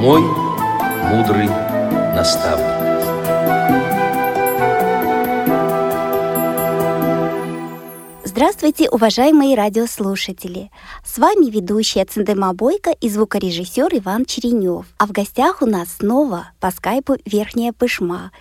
мой мудрый наставник. Здравствуйте, уважаемые радиослушатели! С вами ведущая Циндема Бойко и звукорежиссер Иван Черенев. А в гостях у нас снова по скайпу Верхняя Пышма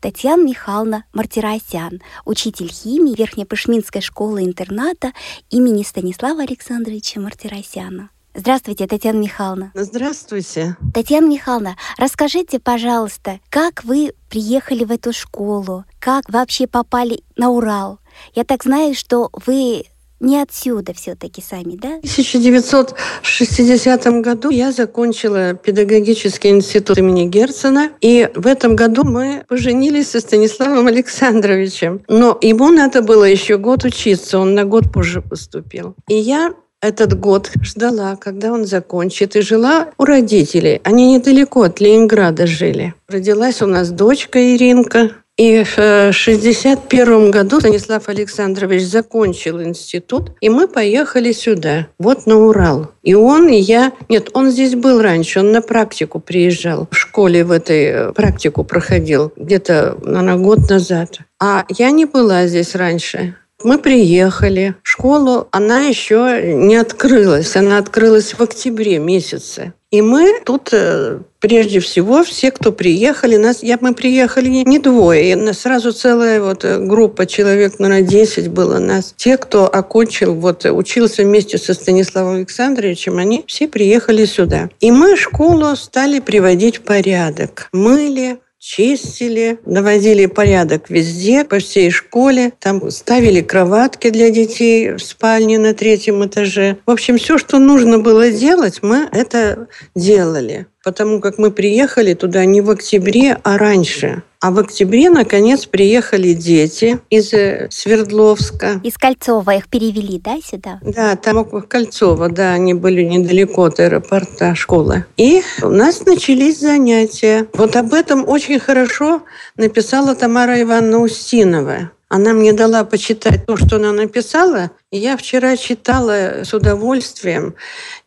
Татьяна Михайловна Мартиросян, учитель химии Верхнепышминской школы-интерната имени Станислава Александровича Мартиросяна. Здравствуйте, Татьяна Михайловна. Здравствуйте. Татьяна Михайловна, расскажите, пожалуйста, как вы приехали в эту школу, как вообще попали на Урал? Я так знаю, что вы не отсюда все-таки сами, да? В 1960 году я закончила педагогический институт имени Герцена, и в этом году мы поженились со Станиславом Александровичем. Но ему надо было еще год учиться, он на год позже поступил. И я этот год ждала, когда он закончит, и жила у родителей. Они недалеко от Ленинграда жили. Родилась у нас дочка Иринка, и в 1961 году Станислав Александрович закончил институт, и мы поехали сюда, вот на Урал. И он, и я... Нет, он здесь был раньше, он на практику приезжал. В школе в этой э, практику проходил где-то, наверное, год назад. А я не была здесь раньше. Мы приехали. Школу она еще не открылась. Она открылась в октябре месяце. И мы тут э, прежде всего все, кто приехали, нас, я, мы приехали не двое, сразу целая вот э, группа человек, наверное, 10 было нас. Те, кто окончил, вот учился вместе со Станиславом Александровичем, они все приехали сюда. И мы школу стали приводить в порядок. Мыли, чистили, наводили порядок везде, по всей школе. Там ставили кроватки для детей в спальне на третьем этаже. В общем, все, что нужно было делать, мы это делали потому как мы приехали туда не в октябре, а раньше. А в октябре, наконец, приехали дети из э, Свердловска. Из Кольцова их перевели, да, сюда? Да, там около Кольцова, да, они были недалеко от аэропорта школы. И у нас начались занятия. Вот об этом очень хорошо написала Тамара Ивановна Устинова. Она мне дала почитать то, что она написала. И я вчера читала с удовольствием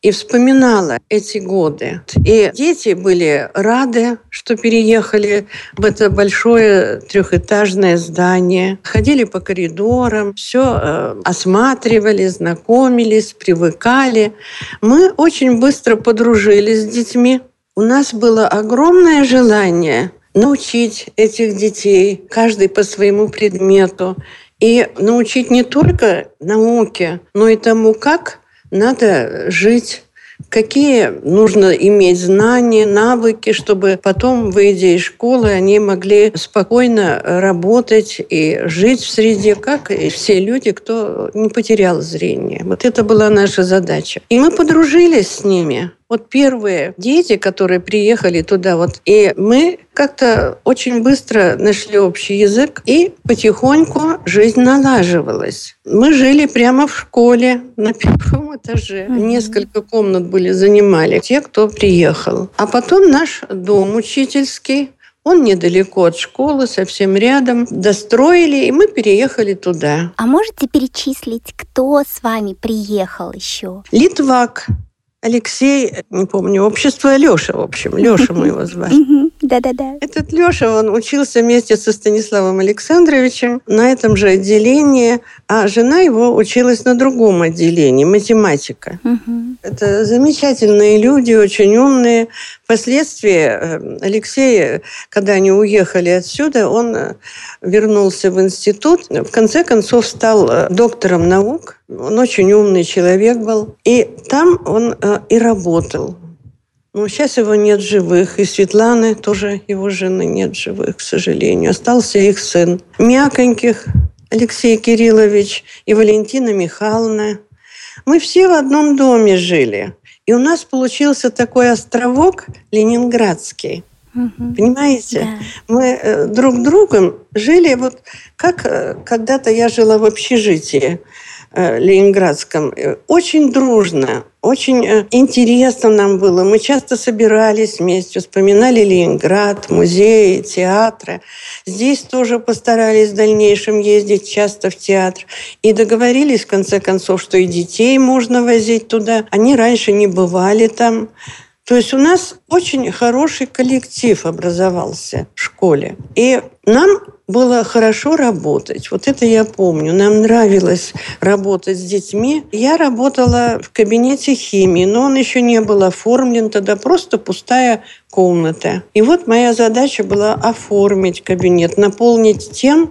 и вспоминала эти годы. И дети были рады, что переехали в это большое трехэтажное здание. Ходили по коридорам, все э, осматривали, знакомились, привыкали. Мы очень быстро подружились с детьми. У нас было огромное желание научить этих детей, каждый по своему предмету, и научить не только науке, но и тому, как надо жить какие нужно иметь знания, навыки, чтобы потом, выйдя из школы, они могли спокойно работать и жить в среде, как и все люди, кто не потерял зрение. Вот это была наша задача. И мы подружились с ними. Вот первые дети, которые приехали туда, вот, и мы как-то очень быстро нашли общий язык, и потихоньку жизнь налаживалась. Мы жили прямо в школе на первом этаже. Mm-hmm. Несколько комнат были, занимали те, кто приехал. А потом наш дом учительский, он недалеко от школы, совсем рядом. Достроили, и мы переехали туда. А можете перечислить, кто с вами приехал еще? Литвак, Алексей, не помню, общество Леша, в общем. Леша мы его звали. Да-да-да. Этот Леша, он учился вместе со Станиславом Александровичем на этом же отделении, а жена его училась на другом отделении, математика. Это замечательные люди, очень умные. Впоследствии э, Алексей, когда они уехали отсюда, он э, вернулся в институт, в конце концов стал э, доктором наук. Он очень умный человек был. И там он и работал. Но сейчас его нет живых. И Светланы, тоже его жены, нет живых, к сожалению. Остался их сын. Мяконьких Алексей Кириллович и Валентина Михайловна. Мы все в одном доме жили. И у нас получился такой островок ленинградский. Угу. Понимаете? Да. Мы э, друг другом жили вот как э, когда-то я жила в общежитии. Э, ленинградском. Э, очень дружно, очень э, интересно нам было. Мы часто собирались вместе, вспоминали Ленинград, музеи, театры. Здесь тоже постарались в дальнейшем ездить часто в театр. И договорились, в конце концов, что и детей можно возить туда. Они раньше не бывали там. То есть у нас очень хороший коллектив образовался в школе. И нам было хорошо работать. Вот это я помню. Нам нравилось работать с детьми. Я работала в кабинете химии, но он еще не был оформлен, тогда просто пустая комната. И вот моя задача была оформить кабинет, наполнить тем,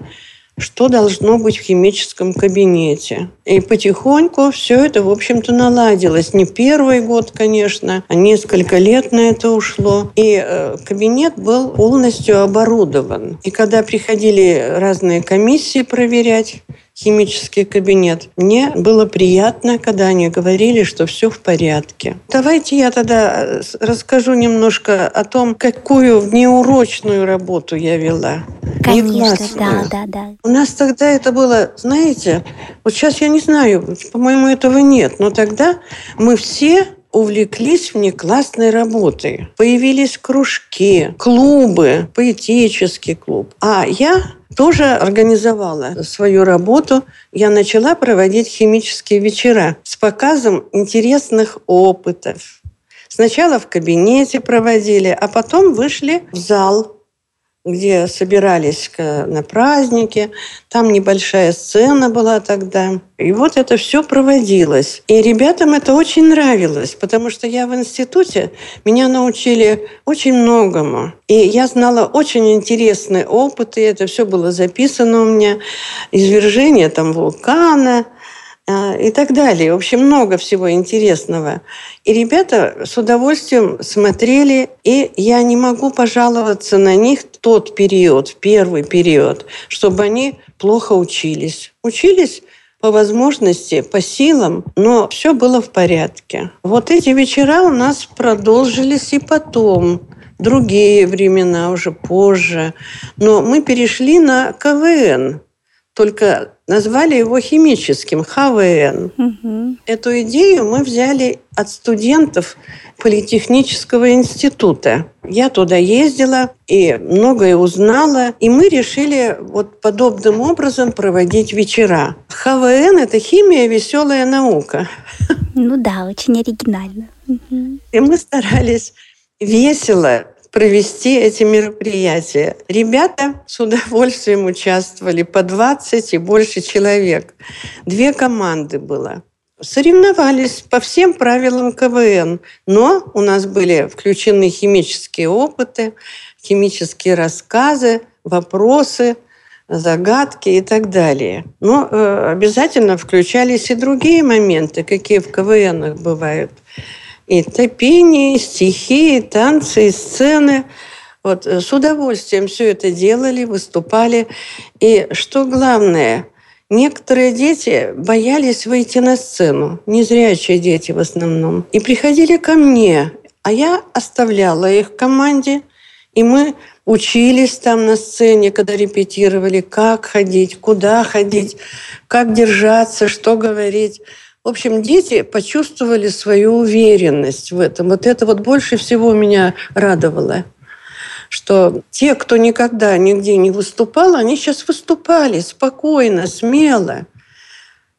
что должно быть в химическом кабинете. И потихоньку все это, в общем-то, наладилось. Не первый год, конечно, а несколько лет на это ушло. И э, кабинет был полностью оборудован. И когда приходили разные комиссии проверять, химический кабинет. Мне было приятно, когда они говорили, что все в порядке. Давайте я тогда э, расскажу немножко о том, какую внеурочную работу я вела. Конечно, да, да, да. У нас тогда это было, знаете, вот сейчас я не знаю, по-моему, этого нет, но тогда мы все увлеклись внеклассной работой. Появились кружки, клубы, поэтический клуб. А я тоже организовала свою работу. Я начала проводить химические вечера с показом интересных опытов. Сначала в кабинете проводили, а потом вышли в зал где собирались на праздники. Там небольшая сцена была тогда. И вот это все проводилось. И ребятам это очень нравилось, потому что я в институте, меня научили очень многому. И я знала очень интересные опыты, это все было записано у меня. Извержение там вулкана – и так далее. В общем, много всего интересного. И ребята с удовольствием смотрели, и я не могу пожаловаться на них тот период, первый период, чтобы они плохо учились. Учились по возможности, по силам, но все было в порядке. Вот эти вечера у нас продолжились и потом другие времена, уже позже. Но мы перешли на КВН. Только назвали его химическим, ХВН. Угу. Эту идею мы взяли от студентов Политехнического института. Я туда ездила и многое узнала, и мы решили вот подобным образом проводить вечера. ХВН – это химия, веселая наука. Ну да, очень оригинально. И мы старались весело провести эти мероприятия. Ребята с удовольствием участвовали, по 20 и больше человек. Две команды было. Соревновались по всем правилам КВН, но у нас были включены химические опыты, химические рассказы, вопросы, загадки и так далее. Но э, обязательно включались и другие моменты, какие в КВНах бывают – и пение, стихи, танцы, сцены. Вот, э, с удовольствием все это делали, выступали. И что главное, некоторые дети боялись выйти на сцену, незрячие дети в основном, и приходили ко мне, а я оставляла их в команде, и мы учились там на сцене, когда репетировали, как ходить, куда ходить, как держаться, что говорить. В общем, дети почувствовали свою уверенность в этом. Вот это вот больше всего меня радовало что те, кто никогда нигде не выступал, они сейчас выступали спокойно, смело.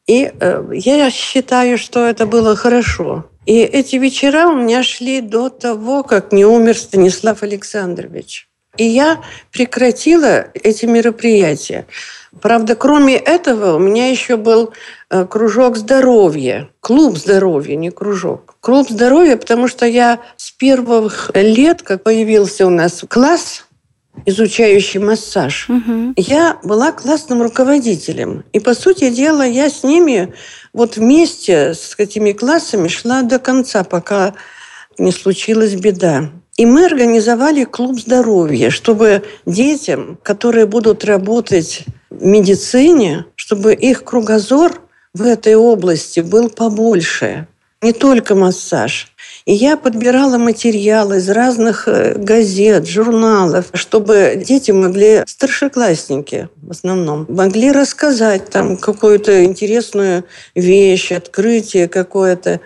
И э, я считаю, что это было хорошо. И эти вечера у меня шли до того, как не умер Станислав Александрович. И я прекратила эти мероприятия. Правда, кроме этого, у меня еще был э, кружок здоровья, клуб здоровья, не кружок. Клуб здоровья, потому что я с первых лет, как появился у нас класс, изучающий массаж, угу. я была классным руководителем. И, по сути дела, я с ними вот вместе с этими классами шла до конца, пока не случилась беда. И мы организовали клуб здоровья, чтобы детям, которые будут работать медицине, чтобы их кругозор в этой области был побольше. Не только массаж. И я подбирала материалы из разных э, газет, журналов, чтобы дети могли, старшеклассники в основном, могли рассказать там какую-то интересную вещь, открытие какое-то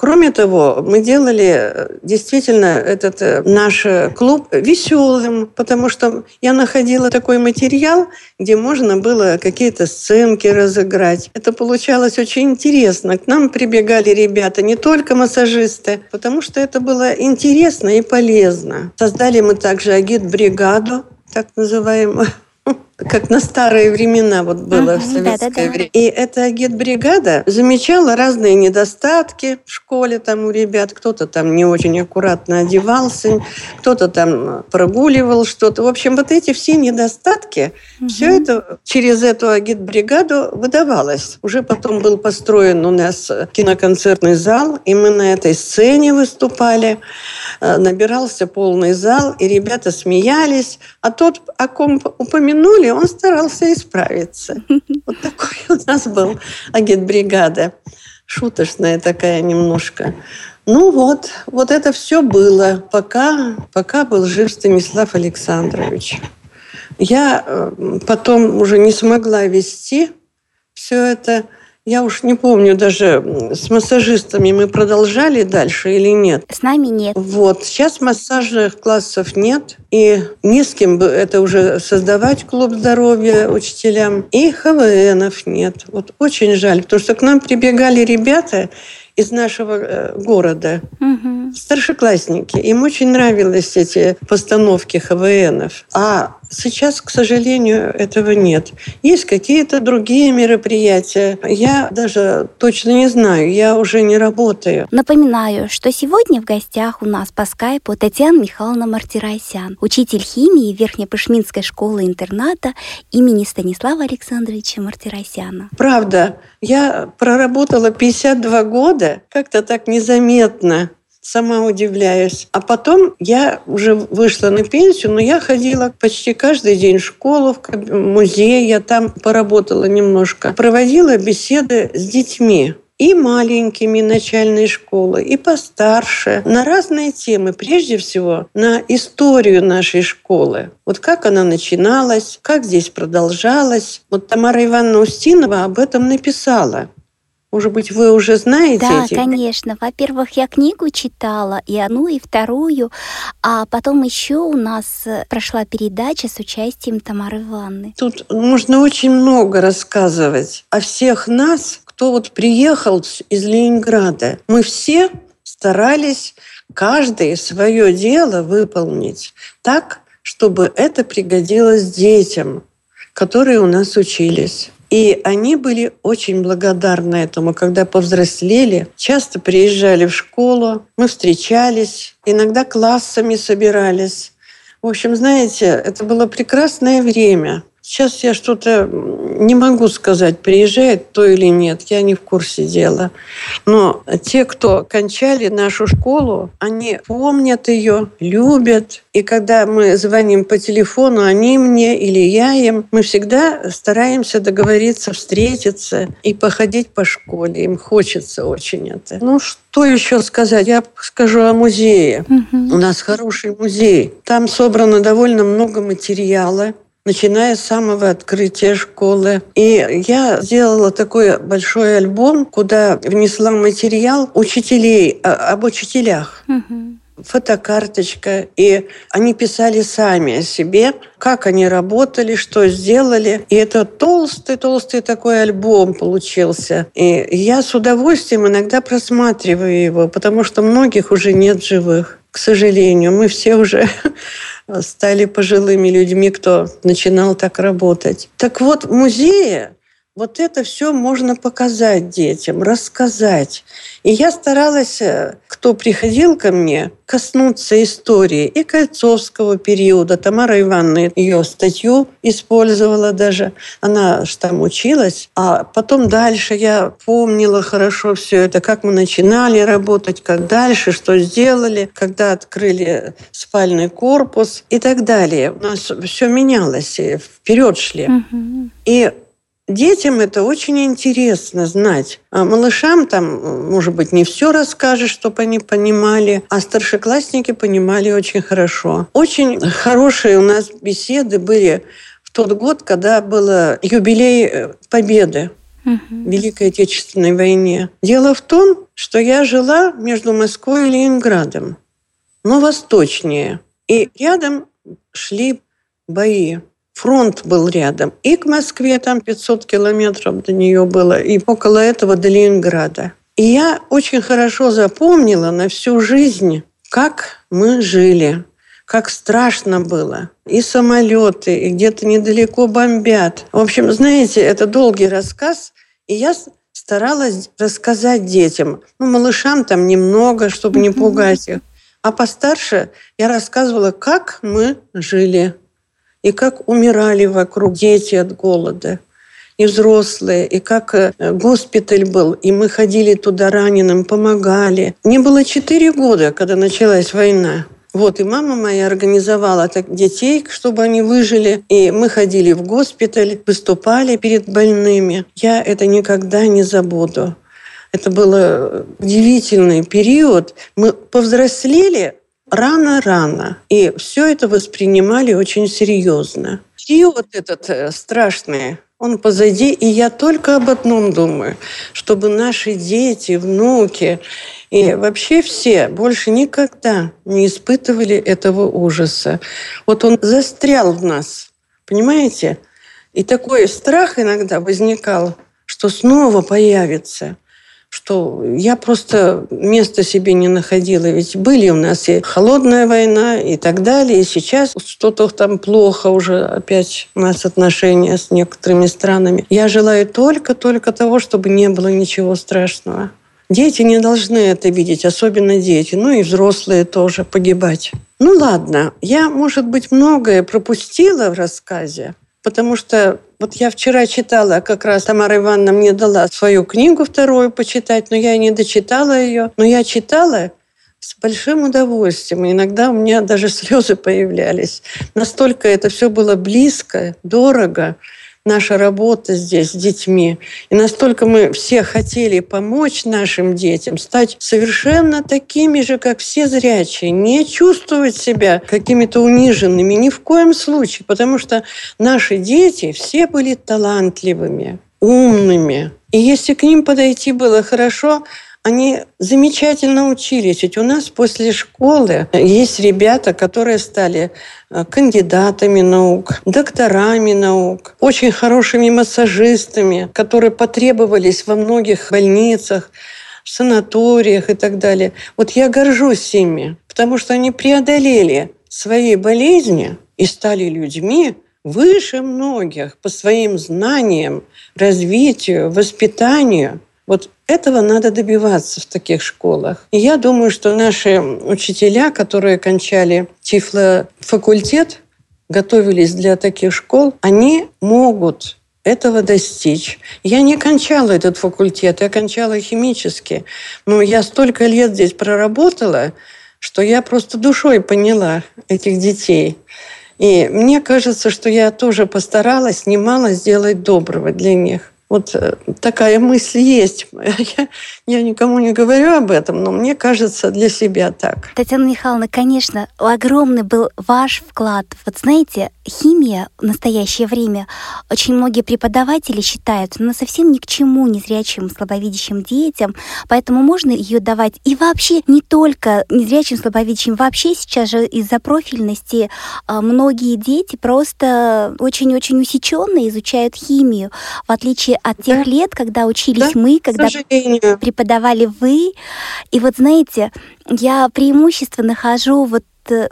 Кроме того, мы делали э, действительно этот э, наш клуб веселым, потому что я находила такой материал, где можно было какие-то сценки разыграть. Это получалось очень интересно. К нам прибегали ребята, не только массажисты, потому что это было интересно и полезно. Создали мы также агит-бригаду, так называемую как на старые времена вот было uh-huh, в советское да, да, время. И эта агитбригада замечала разные недостатки в школе там у ребят. Кто-то там не очень аккуратно одевался, кто-то там прогуливал что-то. В общем, вот эти все недостатки, uh-huh. все это через эту агитбригаду выдавалось. Уже потом был построен у нас киноконцертный зал, и мы на этой сцене выступали. Э, набирался полный зал, и ребята смеялись. А тот, о ком упомянули, он старался исправиться. Вот такой у нас был агитбригада. Шуточная такая немножко. Ну вот, вот это все было, пока, пока был жив Станислав Александрович. Я э, потом уже не смогла вести все это я уж не помню даже, с массажистами мы продолжали дальше или нет. С нами нет. Вот. Сейчас массажных классов нет. И не с кем бы это уже создавать клуб здоровья учителям. И ХВНов нет. Вот очень жаль, потому что к нам прибегали ребята из нашего э, города. Угу. Старшеклассники. Им очень нравились эти постановки ХВНов. А Сейчас, к сожалению, этого нет. Есть какие-то другие мероприятия. Я даже точно не знаю, я уже не работаю. Напоминаю, что сегодня в гостях у нас по скайпу Татьяна Михайловна Мартиросян, учитель химии Верхнепышминской школы-интерната имени Станислава Александровича Мартиросяна. Правда, я проработала 52 года, как-то так незаметно сама удивляюсь. А потом я уже вышла на пенсию, но я ходила почти каждый день в школу, в музей, я там поработала немножко. Проводила беседы с детьми и маленькими начальной школы, и постарше, на разные темы. Прежде всего, на историю нашей школы. Вот как она начиналась, как здесь продолжалась. Вот Тамара Ивановна Устинова об этом написала. Может быть, вы уже знаете Да, эти? конечно. Во-первых, я книгу читала, и одну, и вторую. А потом еще у нас э, прошла передача с участием Тамары Ивановны. Тут можно очень много рассказывать о всех нас, кто вот приехал из Ленинграда. Мы все старались каждое свое дело выполнить так, чтобы это пригодилось детям, которые у нас учились. И они были очень благодарны этому, когда повзрослели. Часто приезжали в школу, мы встречались, иногда классами собирались. В общем, знаете, это было прекрасное время. Сейчас я что-то не могу сказать, приезжает то или нет, я не в курсе дела. Но те, кто кончали нашу школу, они помнят ее, любят. И когда мы звоним по телефону, они мне или я им, мы всегда стараемся договориться, встретиться и походить по школе. Им хочется очень это. Ну, что еще сказать? Я скажу о музее. Угу. У нас хороший музей. Там собрано довольно много материала начиная с самого открытия школы. И я сделала такой большой альбом, куда внесла материал учителей, а, об учителях. Угу фотокарточка, и они писали сами о себе, как они работали, что сделали. И это толстый-толстый такой альбом получился. И я с удовольствием иногда просматриваю его, потому что многих уже нет живых. К сожалению, мы все уже стали пожилыми людьми, кто начинал так работать. Так вот, в музее вот это все можно показать детям, рассказать. И я старалась, э, кто приходил ко мне, коснуться истории и Кольцовского периода. Тамара Ивановна ее статью использовала даже. Она же там училась. А потом дальше я помнила хорошо все это, как мы начинали работать, как дальше, что сделали, когда открыли спальный корпус и так далее. У нас все менялось, вперед шли. Угу. И Детям это очень интересно знать. А малышам там, может быть, не все расскажешь, чтобы они понимали, а старшеклассники понимали очень хорошо. Очень хорошие у нас беседы были в тот год, когда был юбилей э, Победы. в Великой Отечественной войне. Дело в том, что я жила между Москвой и Ленинградом, но восточнее. И рядом шли бои. Фронт был рядом. И к Москве там 500 километров до нее было, и около этого до Ленинграда. И я очень хорошо запомнила на всю жизнь, как мы жили, как страшно было. И самолеты, и где-то недалеко бомбят. В общем, знаете, это долгий рассказ, и я старалась рассказать детям. Ну, малышам там немного, чтобы не пугать их. А постарше я рассказывала, как мы жили и как умирали вокруг дети от голода и взрослые, и как э, госпиталь был, и мы ходили туда раненым, помогали. Мне было четыре года, когда началась война. Вот, и мама моя организовала так детей, чтобы они выжили. И мы ходили в госпиталь, выступали перед больными. Я это никогда не забуду. Это был э, удивительный период. Мы повзрослели рано-рано. И все это воспринимали очень серьезно. Период этот э, страшный, он позади, и я только об одном думаю, чтобы наши дети, внуки и вообще все больше никогда не испытывали этого ужаса. Вот он застрял в нас, понимаете? И такой страх иногда возникал, что снова появится – что я просто места себе не находила. Ведь были у нас и холодная война и так далее. И сейчас что-то там плохо уже опять у нас отношения с некоторыми странами. Я желаю только-только того, чтобы не было ничего страшного. Дети не должны это видеть, особенно дети, ну и взрослые тоже погибать. Ну ладно, я, может быть, многое пропустила в рассказе, потому что вот я вчера читала, как раз Тамара Ивановна мне дала свою книгу вторую почитать, но я не дочитала ее. Но я читала с большим удовольствием. Иногда у меня даже слезы появлялись. Настолько это все было близко, дорого наша работа здесь с детьми. И настолько мы все хотели помочь нашим детям стать совершенно такими же, как все зрячие, не чувствовать себя какими-то униженными ни в коем случае, потому что наши дети все были талантливыми, умными. И если к ним подойти было хорошо, они замечательно учились. Ведь у нас после школы есть ребята, которые стали э, кандидатами наук, докторами наук, очень хорошими массажистами, которые потребовались во многих больницах, санаториях и так далее. Вот я горжусь ими, потому что они преодолели свои болезни и стали людьми, выше многих по своим знаниям, развитию, воспитанию. Вот этого надо добиваться в таких школах. И я думаю, что наши учителя, которые кончали тифлофакультет, готовились для таких школ, они могут этого достичь. Я не кончала этот факультет, я кончала химический. Но я столько лет здесь проработала, что я просто душой поняла этих детей. И мне кажется, что я тоже постаралась немало сделать доброго для них. Вот э, такая мысль есть. Я, я никому не говорю об этом, но мне кажется, для себя так. Татьяна Михайловна, конечно, огромный был ваш вклад. Вот знаете, химия в настоящее время очень многие преподаватели считают, но совсем ни к чему незрячим, слабовидящим детям, поэтому можно ее давать и вообще не только незрячим, слабовидящим, вообще сейчас же из-за профильности а, многие дети просто очень-очень усеченно изучают химию, в отличие от тех да. лет, когда учились да, мы, когда преподавали вы. И вот знаете, я преимущество нахожу вот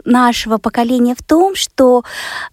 нашего поколения в том, что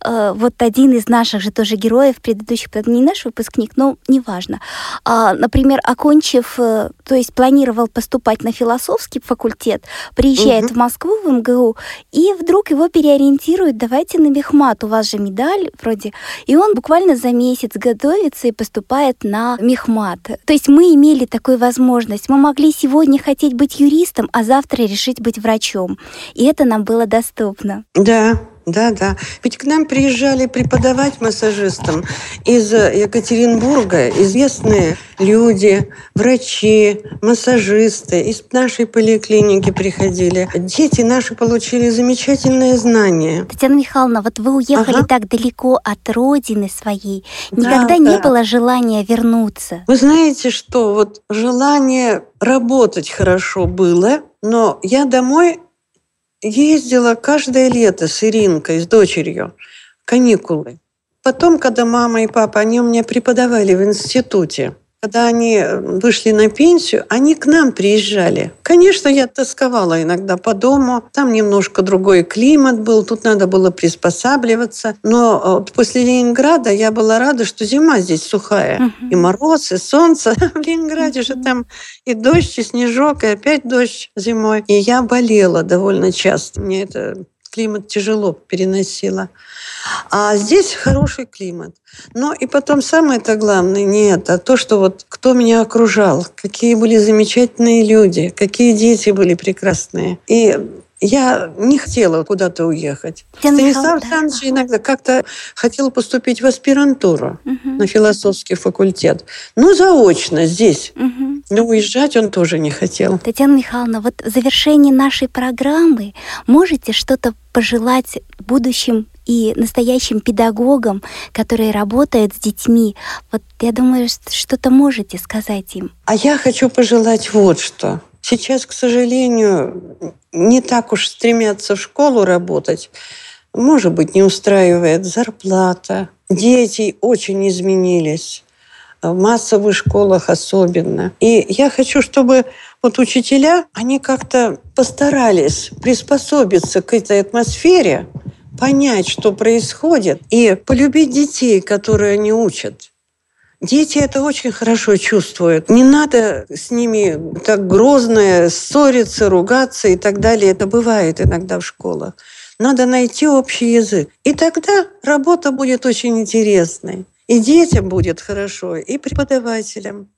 э, вот один из наших же тоже героев предыдущих, не наш выпускник, но неважно, а, например, окончив, э, то есть планировал поступать на философский факультет, приезжает угу. в Москву, в МГУ, и вдруг его переориентируют, давайте на мехмат, у вас же медаль вроде, и он буквально за месяц готовится и поступает на мехмат. То есть мы имели такую возможность, мы могли сегодня хотеть быть юристом, а завтра решить быть врачом, и это нам было доступно. Да, Да, да. Ведь к нам приезжали преподавать массажистам из Екатеринбурга известные люди, врачи, массажисты из нашей поликлиники приходили. Дети наши получили замечательные знания. Татьяна Михайловна, вот вы уехали ага. так далеко от родины своей. Никогда да, не да. было желания вернуться? Вы знаете, что вот желание работать хорошо было, но я домой ездила каждое лето с Иринкой, с дочерью, каникулы. Потом, когда мама и папа, они у меня преподавали в институте, когда они вышли на пенсию, они к нам приезжали. Конечно, я тосковала иногда по дому. Там немножко другой климат был, тут надо было приспосабливаться. Но э, после Ленинграда я была рада, что зима здесь сухая. Uh-huh. И мороз, и солнце. В Ленинграде же там и дождь, и снежок, и опять дождь зимой. И я болела довольно часто. Мне это климат тяжело переносила. А здесь хороший климат. Но и потом самое-то главное не это, а то, что вот кто меня окружал, какие были замечательные люди, какие дети были прекрасные. И я не хотела куда-то уехать. Я Станислав Александрович да. иногда как-то хотел поступить в аспирантуру угу. на философский факультет. Ну, заочно здесь. Угу. Но уезжать он тоже не хотел. Татьяна Михайловна, вот в завершении нашей программы можете что-то пожелать будущим и настоящим педагогам, которые работают с детьми. Вот я думаю, что-то можете сказать им. А я хочу пожелать вот что. Сейчас, к сожалению, не так уж стремятся в школу работать. Может быть, не устраивает зарплата. Дети очень изменились в массовых школах особенно. И я хочу, чтобы вот учителя, они как-то постарались приспособиться к этой атмосфере, понять, что происходит, и полюбить детей, которые они учат. Дети это очень хорошо чувствуют. Не надо с ними так грозно ссориться, ругаться и так далее. Это бывает иногда в школах. Надо найти общий язык. И тогда работа будет очень интересной. И детям будет хорошо, и преподавателям.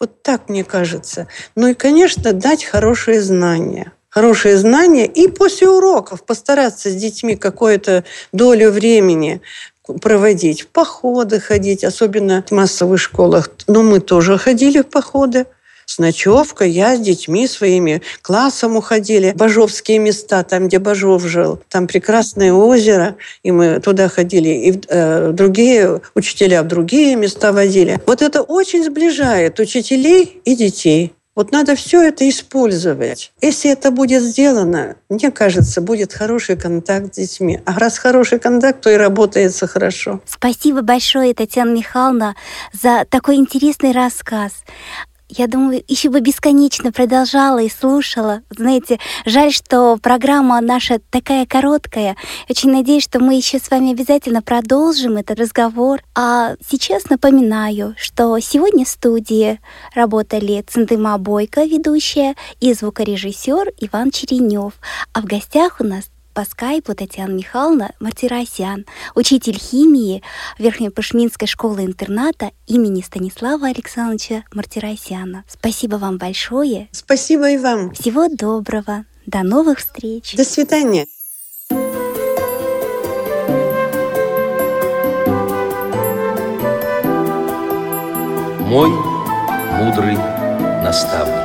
Вот так мне кажется. Ну и, конечно, дать хорошие знания хорошие знания и после уроков постараться с детьми какую-то долю времени проводить, походы ходить, особенно в массовых школах. Но мы тоже ходили в походы. С ночевкой я с детьми своими классом уходили. Бажовские места, там, где Бажов жил. Там прекрасное озеро, и мы туда ходили. И э, другие учителя в другие места водили. Вот это очень сближает учителей и детей. Вот надо все это использовать. Если это будет сделано, мне кажется, будет хороший контакт с детьми. А раз хороший контакт, то и работается хорошо. Спасибо большое, Татьяна Михайловна, за такой интересный рассказ. Я думаю, еще бы бесконечно продолжала и слушала. Знаете, жаль, что программа наша такая короткая. Очень надеюсь, что мы еще с вами обязательно продолжим этот разговор. А сейчас напоминаю, что сегодня в студии работали Центыма Бойко, ведущая, и звукорежиссер Иван Черенев. А в гостях у нас по скайпу Татьяна Михайловна Мартиросян, учитель химии Верхнепышминской школы-интерната имени Станислава Александровича Мартиросяна. Спасибо вам большое. Спасибо и вам. Всего доброго. До новых встреч. До свидания. Мой мудрый наставник.